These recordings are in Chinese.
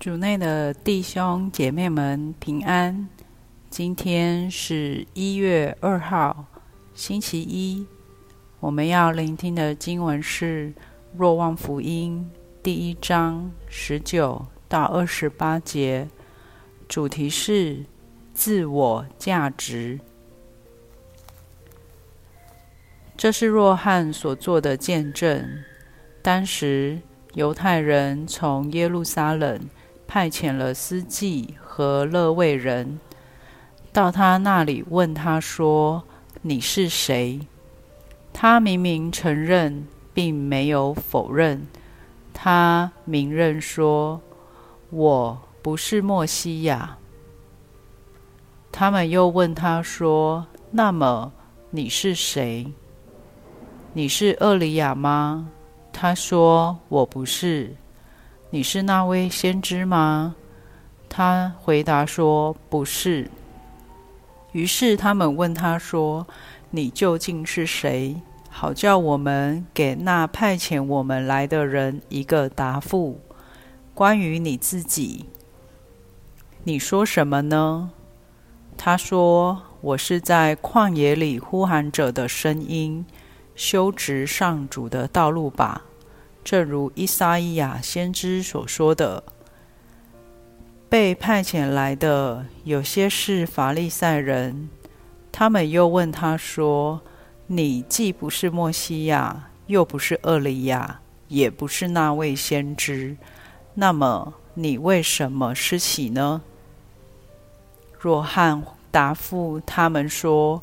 主内的弟兄姐妹们平安。今天是一月二号，星期一。我们要聆听的经文是《若望福音》第一章十九到二十八节，主题是自我价值。这是若翰所做的见证。当时犹太人从耶路撒冷。派遣了司祭和勒未人到他那里，问他说：“你是谁？”他明明承认，并没有否认。他明认说：“我不是默西亚。”他们又问他说：“那么你是谁？你是厄里亚吗？”他说：“我不是。”你是那位先知吗？他回答说：“不是。”于是他们问他说：“你究竟是谁？好叫我们给那派遣我们来的人一个答复。关于你自己，你说什么呢？”他说：“我是在旷野里呼喊者的声音，修直上主的道路吧。”正如伊撒伊亚先知所说的，被派遣来的有些是法利赛人，他们又问他说：“你既不是默西亚，又不是厄里亚，也不是那位先知，那么你为什么施洗呢？”若翰答复他们说：“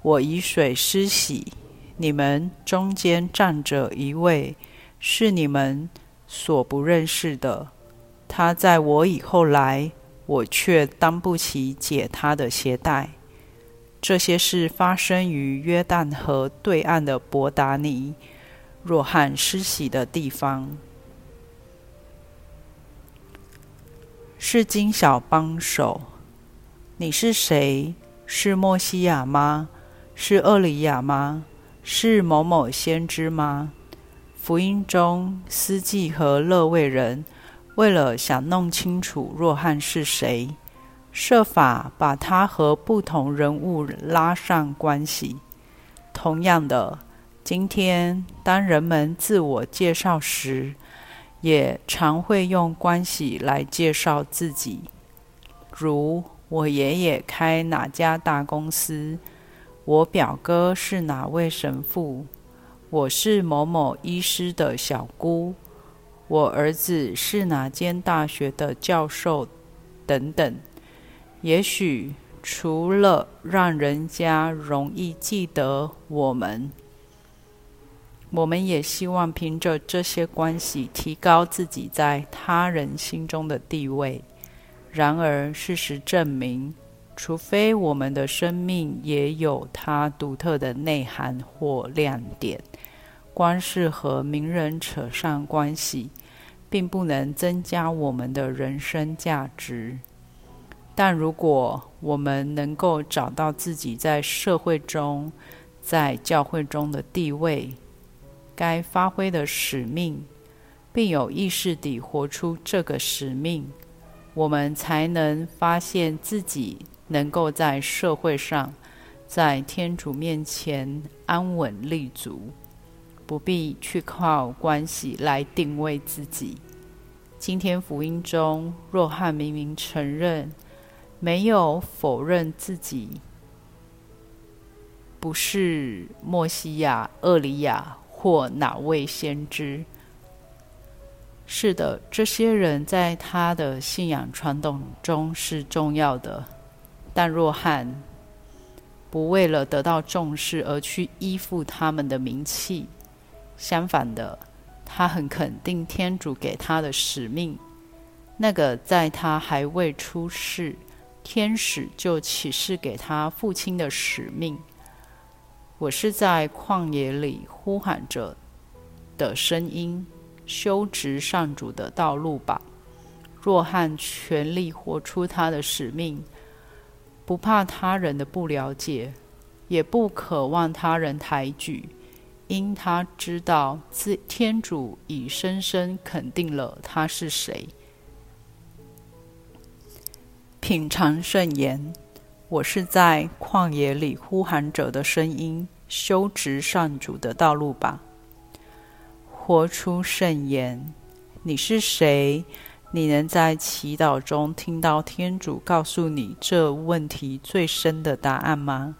我以水施洗，你们中间站着一位。”是你们所不认识的，他在我以后来，我却当不起解他的鞋带。这些事发生于约旦河对岸的伯达尼，若翰施洗的地方。是经小帮手，你是谁？是莫西亚吗？是厄里亚吗？是某某先知吗？福音中，司祭和勒未人为了想弄清楚若翰是谁，设法把他和不同人物拉上关系。同样的，今天当人们自我介绍时，也常会用关系来介绍自己，如我爷爷开哪家大公司，我表哥是哪位神父。我是某某医师的小姑，我儿子是哪间大学的教授，等等。也许除了让人家容易记得我们，我们也希望凭着这些关系提高自己在他人心中的地位。然而，事实证明，除非我们的生命也有它独特的内涵或亮点。光是和名人扯上关系，并不能增加我们的人生价值。但如果我们能够找到自己在社会中、在教会中的地位，该发挥的使命，并有意识地活出这个使命，我们才能发现自己能够在社会上，在天主面前安稳立足。不必去靠关系来定位自己。今天福音中，若翰明明承认，没有否认自己不是默西亚、厄里亚或哪位先知。是的，这些人在他的信仰传统中是重要的，但若翰不为了得到重视而去依附他们的名气。相反的，他很肯定天主给他的使命，那个在他还未出世，天使就启示给他父亲的使命。我是在旷野里呼喊着的声音，修直上主的道路吧。若翰全力活出他的使命，不怕他人的不了解，也不渴望他人抬举。因他知道，自天主已深深肯定了他是谁。品尝圣言，我是在旷野里呼喊者的声音，修直上主的道路吧。活出圣言，你是谁？你能在祈祷中听到天主告诉你这问题最深的答案吗？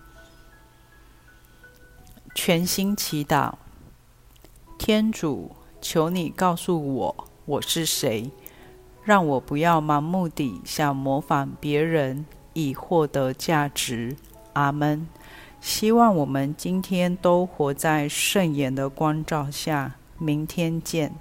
全心祈祷，天主，求你告诉我我是谁。让我不要盲目地想模仿别人以获得价值。阿门。希望我们今天都活在圣言的光照下。明天见。